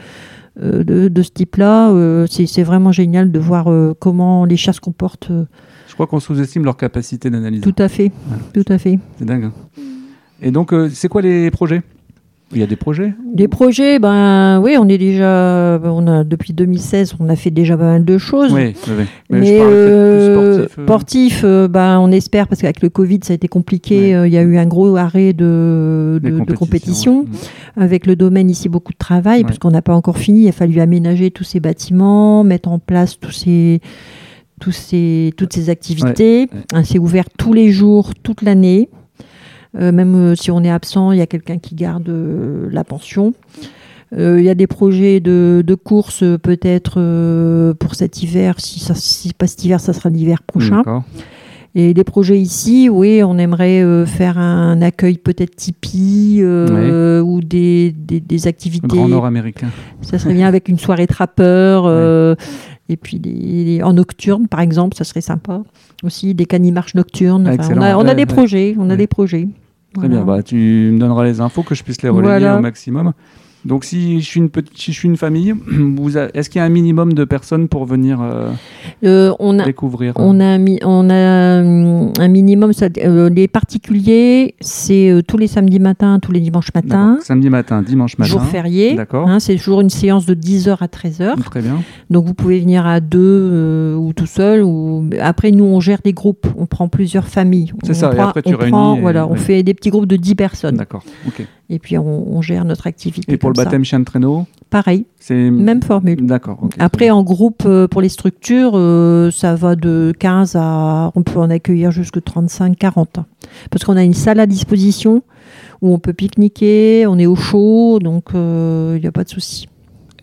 de, de ce type-là. Euh, c'est vraiment génial de voir euh, comment les chiens se comportent. Je crois qu'on sous-estime leur capacité d'analyse. tout à fait, tout à fait. C'est dingue. hein. Et donc, c'est quoi les projets? Il y a des projets Les projets, ben oui, on est déjà, on a depuis 2016, on a fait déjà pas mal de choses. Oui, oui, oui. Mais, Mais je parle euh, plus sportif. euh. sportif, euh, ben, on espère parce qu'avec le Covid, ça a été compliqué. Euh, Il y a eu un gros arrêt de, des de, compétition. Avec le domaine ici, beaucoup de travail Ouais. parce qu'on n'a pas encore fini. Il a fallu aménager tous ces bâtiments, mettre en place tous ces, tous ces, toutes ces activités. Ouais. Hein, C'est ouvert tous les jours, toute l'année. Euh, même euh, si on est absent, il y a quelqu'un qui garde euh, la pension. Il y a des projets de, de course euh, peut-être pour cet hiver. Si ça si pas cet hiver, ça sera l'hiver prochain. Et des projets ici, oui, on aimerait euh, faire un accueil peut-être Tipeee euh, ou des, des, activités. Grand Nord américain. Ça serait bien avec une soirée trappeur. euh, Et puis des, en nocturne, par exemple, ça serait sympa. Aussi des canimarches nocturnes. Ah, Enfin, on a, on a Ouais, des projets. On a des projets. Très Voilà. bien. Bah, tu me donneras les infos que je puisse les relayer Voilà. au maximum. Donc, si je suis une, petite, si je suis une famille, est-ce qu'il y a un minimum de personnes pour venir euh, Euh, on a, découvrir On a, un mi- on a un minimum. ça- euh, les particuliers, c'est euh, tous les samedis matins, tous les dimanches matins. Samedi matin, dimanche matin. jour férié. D'accord. Hein, c'est toujours une séance de 10h à 13h. Très bien. Donc vous pouvez venir à deux euh, ou tout seul. Ou... Après, nous, on gère des groupes. On prend plusieurs familles. C'est ça, et prend- après, tu on réunis prend- et- voilà, on fait des petits groupes de 10 personnes. D'accord. Ok. Et puis on, on gère notre activité. Et pour le ça. baptême chien de traîneau, Pareil, c'est. même formule. D'accord. Après, en groupe, euh, pour les structures, euh, ça va de 15 à. On peut en accueillir jusque 35, 40. Parce qu'on a une salle à disposition où on peut pique-niquer, on est au chaud, donc il n'y a pas de souci.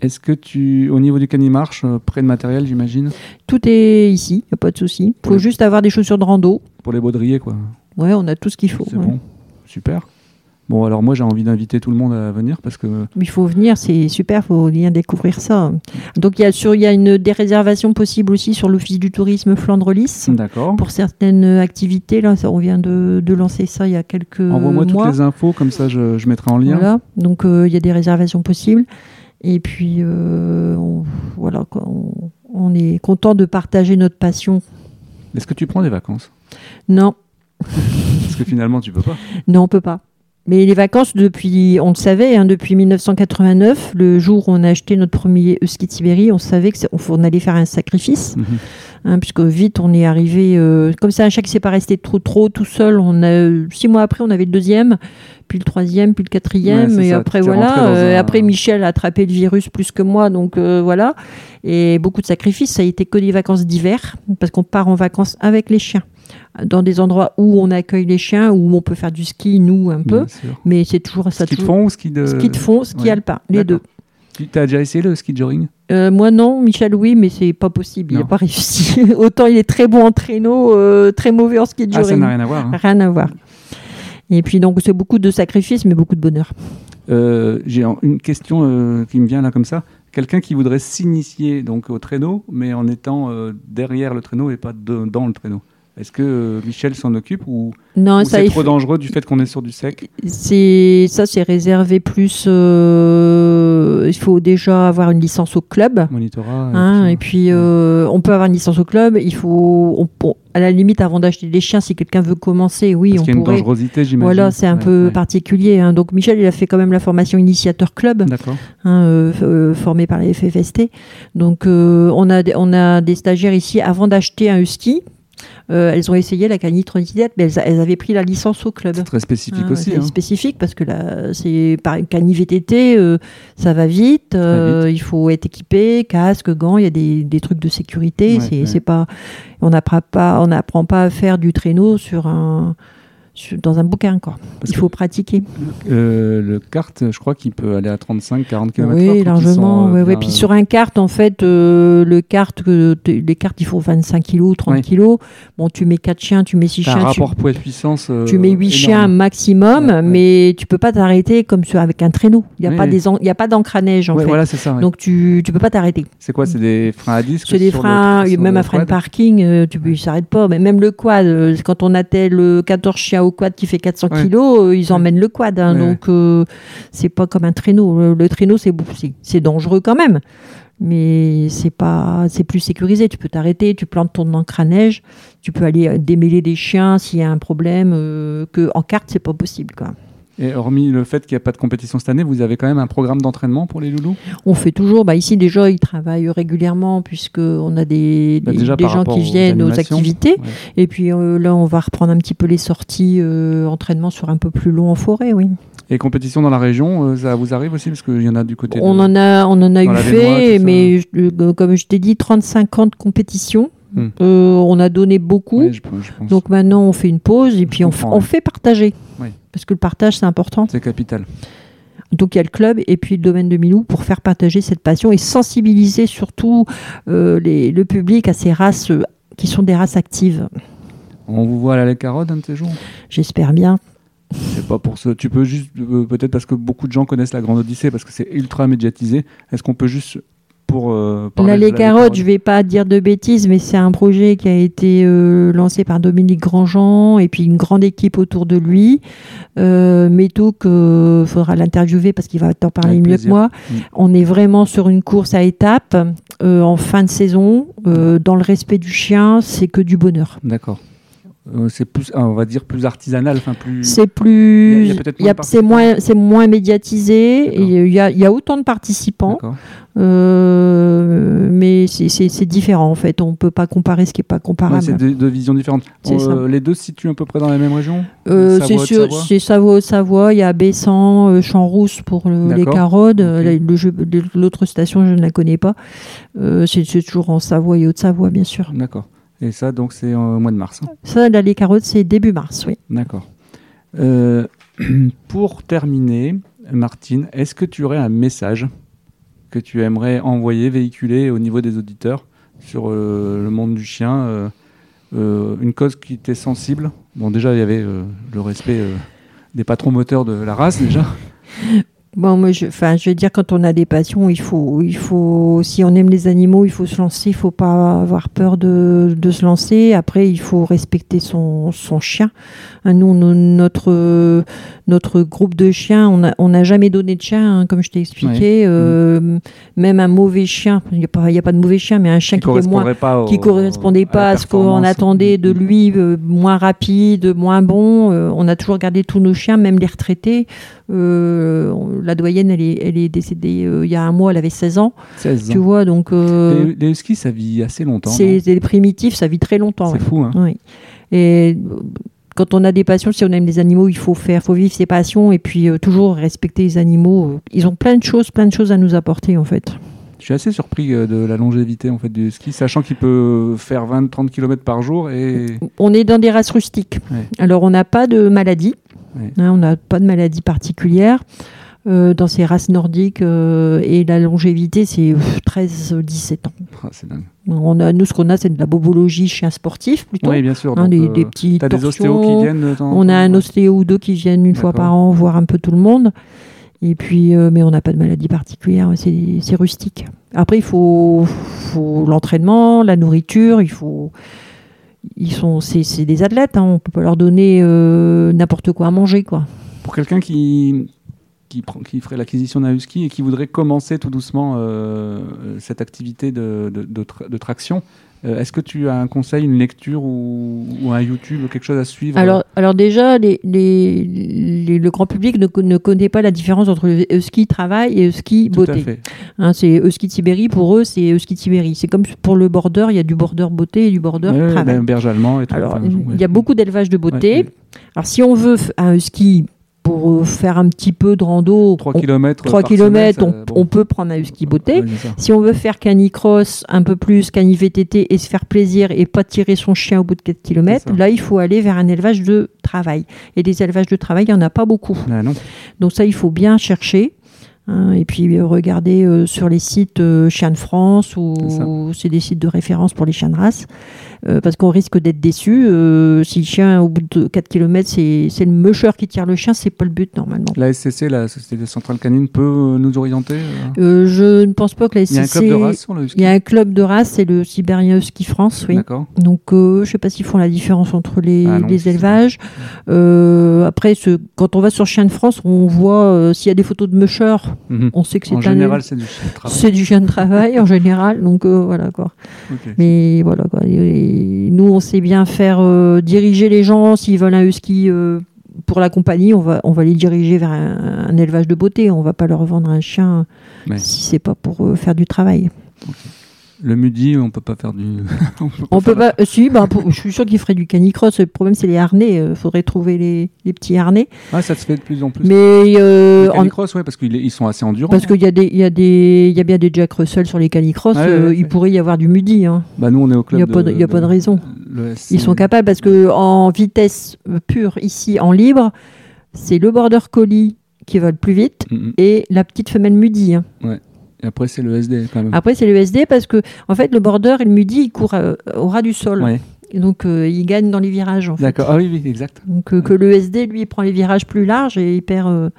Est-ce que tu, au niveau du canimarche, euh, près de matériel, j'imagine, Tout est ici, il n'y a pas de souci. Il faut Oui. juste avoir des chaussures de rando. pour les baudriers, quoi. Ouais, on a tout ce qu'il faut. C'est ouais. bon. Super. Bon, alors moi, j'ai envie d'inviter tout le monde à venir parce que. Il faut venir, c'est super, il faut bien découvrir ça. Donc il y a, sur, il y a une, des réservations possibles aussi sur l'Office du tourisme Flandre-Lys. D'accord. Pour certaines activités, là, ça, on vient de, de lancer ça il y a quelques Envoie-moi toutes mois. les infos, comme ça je, je mettrai en lien. Voilà, donc euh, il y a des réservations possibles. Et puis, euh, on, voilà, on, on est content de partager notre passion. Est-ce que tu prends des vacances? Non, Parce que finalement, tu peux pas. non, on peut pas. Mais les vacances, depuis, on le savait, hein, depuis 1989, le jour où on a acheté notre premier ski de Sibérie, on savait qu'on allait faire un sacrifice. Mhm. hein, puisque vite on est arrivé euh, comme ça un chat qui s'est pas resté trop trop tout seul on a six mois après on avait le deuxième puis le troisième puis le quatrième Ouais, et ça, après voilà euh, un- après Michel a attrapé le virus plus que moi donc euh, voilà et beaucoup de sacrifices ça a été que des vacances d'hiver parce qu'on part en vacances avec les chiens dans des endroits où on accueille les chiens où on peut faire du ski nous un peu mais c'est toujours ça Ski de fond ou ski de. ski de fond ski ouais. alpin les deux. Tu as déjà essayé le ski de joring euh, moi non, Michel oui, mais c'est pas possible, il n'a Non. pas réussi. Autant il est très bon en traîneau, euh, très mauvais en ski de Ah, ça joring. n'a rien à voir. hein. Rien à voir. Et puis donc c'est beaucoup de sacrifices, mais beaucoup de bonheur. Euh, J'ai une question euh, qui me vient là comme ça. Quelqu'un qui voudrait s'initier donc au traîneau, mais en étant derrière le traîneau et pas de- dans le traîneau? Est-ce que euh, Michel s'en occupe ou, Non, ou c'est il trop dangereux du fait qu'on est sur du sec? C'est ça c'est réservé plus. euh, il faut déjà avoir une licence au club. Monitorat Hein, et puis euh, on peut avoir une licence au club. Il faut, on- on- à la limite, avant d'acheter des chiens, si quelqu'un veut commencer, oui, Parce on qu'il y a une dangerosité, j'imagine. Voilà, c'est un Ouais, peu ouais. particulier. hein. Donc Michel, il a fait quand même la formation initiateur club, D'accord. hein, euh, formé par la FFST. Donc on, a des, on a des stagiaires ici, avant d'acheter un husky, euh, elles ont essayé la canitronisidette, mais elles, avaient pris la licence au club. C'est très spécifique Ah, aussi. c'est hein. spécifique parce que là, c'est par une cani VTT, euh, ça va vite. euh, Il faut être équipé, casque, gants. Il y a des, des trucs de sécurité. Ouais, c'est ouais. pas, on n'apprend pas, on n'apprend pas à faire du traîneau sur un, dans un bouquin quoi. Parce Il faut pratiquer. Euh, le kart, je crois qu'il peut aller à 35, 40 km/h. oui, ils largement. sont, euh, ouais. bien, Puis euh, sur un kart, en fait, euh, le kart, les cartes, il faut 25 kilos, 30 Ouais. kilos. Bon, tu mets 4 chiens, tu mets 6 t'as un chiens. tu- rapport poids-puissance. euh, Tu mets 8 énorme. chiens maximum, Ouais, ouais. mais tu peux pas t'arrêter comme sur, avec un traîneau. Il n'y a, Oui, pas oui. des il a pas d'encre à neige en fait. voilà, ça. Donc tu tu peux pas t'arrêter. c'est quoi C'est des freins à disque C'est des le- freins, même un frein de parking, euh, tu il s'arrête pas. Mais même le quad, quand on attelle le 14 chiens au quad qui fait 400 Ouais. kilos, euh, ils emmènent le quad. hein. Donc euh, c'est pas comme un traîneau. Le, le traîneau c'est c'est dangereux quand même, mais c'est pas c'est plus sécurisé. Tu peux t'arrêter, tu plantes ton encre à neige, tu peux aller euh, démêler des chiens s'il y a un problème. euh, que en carte c'est pas possible quoi. Et hormis le fait qu'il n'y a pas de compétition cette année, vous avez quand même un programme d'entraînement pour les loulous? On fait toujours, bah ici déjà ils travaillent régulièrement puisque on a des, Bah, des- des gens qui viennent aux activités. Ouais. Et puis euh, là on va reprendre un petit peu les sorties euh, entraînement sur un peu plus long en forêt, oui. Et compétition dans la région, euh, ça vous arrive aussi Parce qu'il y en a du côté On de... en a, on en a eu fait, Vénois, mais je- euh, comme je t'ai dit, 35 ans de compétition. Hmm. Euh, on a donné beaucoup. Ouais, je, je pense. Donc maintenant on fait une pause et puis on, fait partager. Parce que le partage c'est important. c'est capital. Donc il y a le club et puis le domaine de Milou pour faire partager cette passion et sensibiliser surtout euh, les- le public à ces races euh, qui sont des races actives. On vous voit à la carotte un de ces jours? J'espère bien. C'est pas pour ça. Tu peux juste, euh, peut-être parce que beaucoup de gens connaissent la Grande Odyssée, parce que c'est ultra médiatisé. Est-ce qu'on peut juste, pour. euh, de les la carottes, je vais pas dire de bêtises, mais c'est un projet qui a été euh, lancé par Dominique Grandjean et puis une grande équipe autour de lui. Euh, Méto, il faudra l'interviewer parce qu'il va t'en parler Avec mieux plaisir. que moi. Mm. On est vraiment sur une course à étapes euh, en fin de saison. Euh, dans le respect du chien, c'est que du bonheur. D'accord. Euh, c'est plus, ah, on va dire, plus artisanal, enfin plus. C'est plus, Il y a- y y c'est moins, c'est moins médiatisé. Il y, a, il y a autant de participants, euh, mais c'est- c'est c'est différent en fait. On peut pas comparer ce qui est pas Ouais, comparable. c'est deux, deux visions différentes. Euh, les deux se situent à peu près dans la même région? C'est sûr, c'est Savoie. Il y a Bessan, Champs-Rousse pour le- les le jeu- L'autre station, je ne la connais pas. C'est c'est toujours en Savoie et Haute-Savoie, bien sûr. D'accord. Et ça, donc, c'est au mois de mars. hein. Ça, là, les carottes, c'est début mars, oui. D'accord. Euh, pour terminer, Martine, est-ce que tu aurais un message que tu aimerais envoyer, véhiculer au niveau des auditeurs sur euh, le monde du chien euh, Une cause qui t'est sensible? Bon, déjà, il y avait le respect des patrons moteurs de la race, déjà. Bon, moi, je, enfin, je veux dire, quand on a des passions, il faut, il faut, si on aime les animaux, il faut se lancer. Il faut pas avoir peur de, de se lancer. Après, il faut respecter son, son chien. Hein, Nous, no- notre, notre groupe de chiens, on n'a on n'a jamais donné de chien, hein, comme je t'ai expliqué. Euh, Même un mauvais chien, il n'y a, pas- il y a pas de mauvais chien, mais un chien qui, pas au- qui correspondait pas à ce qu'on attendait de lui, euh, moins rapide, moins bon. Euh, on a toujours gardé tous nos chiens, même les retraités. Euh, la doyenne, elle est, elle est décédée euh, il y a un mois, elle avait 16 ans. 16 Tu ans. vois, donc euh, Les, les huskies, ça vit assez longtemps. c'est non? c'est primitif, ça vit très longtemps. C'est ouais. fou, hein Oui. Et euh, quand on a des passions, si on aime les animaux, il faut faire, faut vivre ses passions et puis euh, toujours respecter les animaux. Ils ont plein de choses, plein de choses à nous apporter en fait. Je suis assez surpris de la longévité en fait, du husky, sachant qu'il peut faire 20-30 km par jour et On est dans des races rustiques. Ouais. Alors, on n'a pas de maladie. Hein, on n'a pas de maladie particulière. euh, dans ces races nordiques euh, et la longévité c'est 13-17 ans. Ah, c'est dingue. On a, nous ce qu'on a c'est de la bobologie chien sportif plutôt, Oui, bien sûr. hein, donc, des, euh, des petits des torsions. ostéos qui viennent temps On a un ostéo ou deux qui viennent une fois par an voir un peu tout le monde. Et puis, mais on n'a pas de maladie particulière, c'est c'est rustique. Après, il faut, faut l'entraînement, la nourriture, il faut, ils sont, c'est, des athlètes. Hein, on peut pas leur donner euh, n'importe quoi à manger, quoi. Pour quelqu'un qui, qui, qui ferait l'acquisition d'un husky et qui voudrait commencer tout doucement euh, cette activité de, de, de traction, euh, est-ce que tu as un conseil, une lecture ou, ou un YouTube, quelque chose à suivre Alors, alors déjà, les, les- les- le grand public ne, co- ne connaît pas la différence entre le husky travail et Tout à beauté. fait. Hein, c'est husky de Sibérie, pour eux, c'est husky de Sibérie. C'est comme pour le border, il y a du border beauté et du border Ouais, travail. berge allemand et tout. Alors, enfin, il y a beaucoup d'élevage de beauté. Ouais, ouais. Alors, si on veut un husky pour euh, faire un petit peu de rando, 3 on- km. 3 km, on, on peut prendre un husky beauté. Si on veut faire canicross un peu plus, cani VTT et se faire plaisir et pas tirer son chien au bout de 4 C'est km, là, il faut aller vers un élevage de travail. Et des élevages de travail, il n'y en a pas beaucoup. Ah non. Donc ça, il faut bien chercher. hein, et puis euh, regarder euh, sur les sites euh, Chiens de France ou c'est des sites de référence pour les chiens de race. Euh, parce qu'on risque d'être déçu. Euh, si le chien, au bout de 4 km, c'est le musher qui tire le chien, c'est pas le but normalement. La SCC, la Société Centrale Canine, peut euh, nous orienter euh je ne pense pas que la Il y a un SCC... club de race sur le husky Il y a un club de race, c'est le Sibérien Husky France, oui. D'accord. Donc, je ne sais pas s'ils font la différence entre les, Ah non, les c'est- élevages. Après, ce- quand on va sur Chien de France, on voit s'il y a des photos de musher, Mhm. on sait que c'est En général, c'est du chien de travail. c'est du chien de travail en général. Donc voilà quoi. Mais voilà quoi. Et nous, on sait bien faire euh, diriger les gens s'ils veulent un husky. euh, pour la compagnie, on va, on va les diriger vers un, un élevage de beauté. On va pas leur vendre un chien Ouais. si c'est pas pour euh, faire du travail. Le midi, on peut pas faire du. on peut pas On peut pas. euh, si, bah, pour- je suis sûr qu'ils feraient du canicross. Le problème, c'est les harnais. Il faudrait trouver les, les petits harnais. Ah, ça se fait de plus en plus. Mais euh, Les en- canicross, ouais, parce qu'ils ils sont assez endurants. parce qu'il y a des, il y a des, il y a bien des Jack Russell sur les canicross. Ouais, ouais, euh, ouais. il pourrait y avoir du mudi. hein. Bah, nous, on est au Il club. n'y a, pas de- il y a pas de raison. Ils sont capables parce que en vitesse euh, pure ici en libre, c'est le border collie qui va le plus vite et la petite femelle mudi. hein. Et après, c'est le SD quand même. Après c'est le SD parce que en fait le border et le mudi il court euh, au ras du sol. Ouais. Et donc euh, il gagne dans les virages. En. D'accord. Ah oui, oui, exact. Donc euh, que le SD lui il prend les virages plus larges et il perd euh,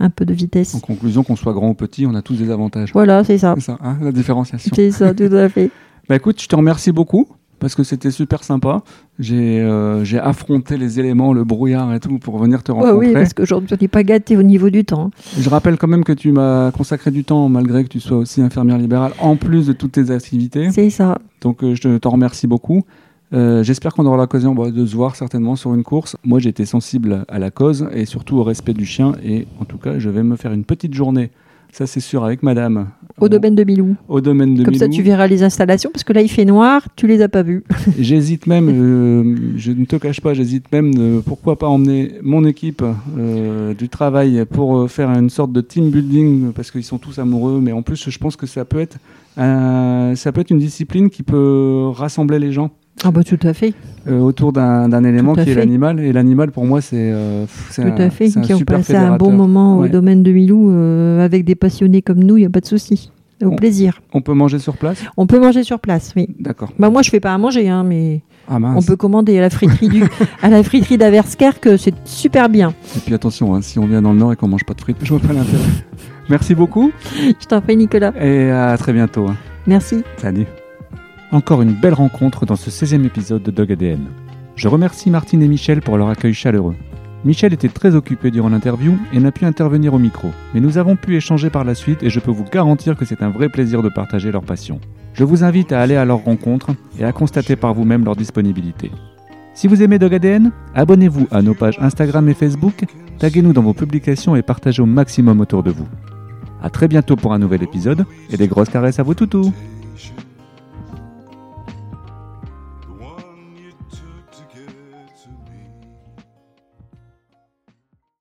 un peu de vitesse. En conclusion, qu'on soit grand ou petit, on a tous des avantages. Voilà c'est ça. C'est ça, hein, la différenciation. C'est ça tout à fait. Bah écoute, je te remercie beaucoup parce que c'était super sympa. J'ai euh, j'ai affronté les éléments, le brouillard et tout pour venir te Ouais, rencontrer. oui parce qu'aujourd'hui on n'est pas gâté au niveau du temps. Je rappelle quand même que tu m'as consacré du temps malgré que tu sois aussi infirmière libérale en plus de toutes tes activités. C'est ça. Donc euh, je te- t'en remercie beaucoup. Euh, J'espère qu'on aura l'occasion bah, de se voir certainement sur une course. Moi été sensible à la cause et surtout au respect du chien et en tout cas je vais me faire une petite journée, ça c'est sûr, avec madame. Au domaine de Milou. Au domaine de Comme ça tu verras les installations parce que là il fait noir, tu les as pas vues. J'hésite même, euh, je ne te cache pas, j'hésite même de pourquoi pas emmener mon équipe euh, du travail pour euh, faire une sorte de team building parce qu'ils sont tous amoureux, mais en plus je pense que ça peut être ça peut être une discipline qui peut rassembler les gens Ah bah tout à fait. euh, autour d'un d'un élément qui est l'animal et l'animal pour moi c'est euh, Tout un, à fait. Qui ont passé un bon moment Ouais. au domaine de Milou euh, avec des passionnés comme nous, il n'y a pas de souci. Au plaisir. On peut manger sur place? On peut manger sur place, oui. D'accord. Bah moi je fais pas à manger, hein, mais Ah on peut commander à la friterie du, à la friterie d'Averskerk, c'est super bien. Et puis attention, hein, si on vient dans le nord et qu'on mange pas de frites, je vois pas l'intérêt. Merci beaucoup Je t'en prie Nicolas. et à très bientôt. hein. Merci. Salut. Encore une belle rencontre dans ce 16e épisode de Dog ADN. Je remercie Martine et Michel pour leur accueil chaleureux. Michel était très occupé durant l'interview et n'a pu intervenir au micro, mais nous avons pu échanger par la suite et je peux vous garantir que c'est un vrai plaisir de partager leur passion. Je vous invite à aller à leur rencontre et à constater par vous-même leur disponibilité. Si vous aimez Dog ADN, abonnez-vous à nos pages Instagram et Facebook, taguez-nous dans vos publications et partagez au maximum autour de vous. A très bientôt pour un nouvel épisode et des grosses caresses à vos toutous